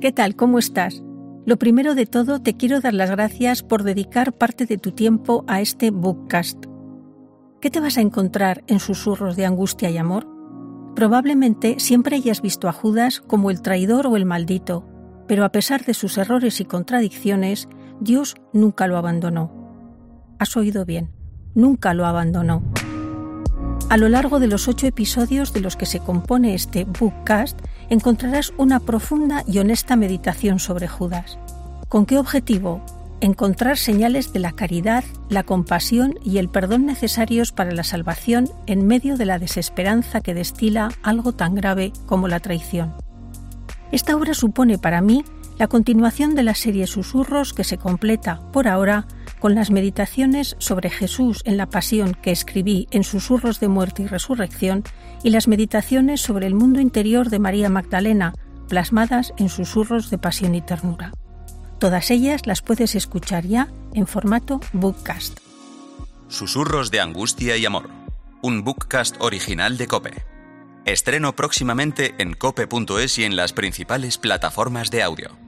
¿Qué tal? ¿Cómo estás? Lo primero de todo, te quiero dar las gracias por dedicar parte de tu tiempo a este bookcast. ¿Qué te vas a encontrar en susurros de angustia y amor? Probablemente siempre hayas visto a Judas como el traidor o el maldito, pero a pesar de sus errores y contradicciones, Dios nunca lo abandonó. Has oído bien, nunca lo abandonó. A lo largo de los ocho episodios de los que se compone este bookcast, encontrarás una profunda y honesta meditación sobre Judas. ¿Con qué objetivo? Encontrar señales de la caridad, la compasión y el perdón necesarios para la salvación en medio de la desesperanza que destila algo tan grave como la traición. Esta obra supone para mí la continuación de la serie Susurros que se completa, por ahora, con las meditaciones sobre Jesús en la Pasión que escribí en Susurros de Muerte y Resurrección y las meditaciones sobre el mundo interior de María Magdalena, plasmadas en Susurros de Pasión y Ternura. Todas ellas las puedes escuchar ya en formato bookcast. Susurros de Angustia y Amor, un bookcast original de Cope. Estreno próximamente en cope.es y en las principales plataformas de audio.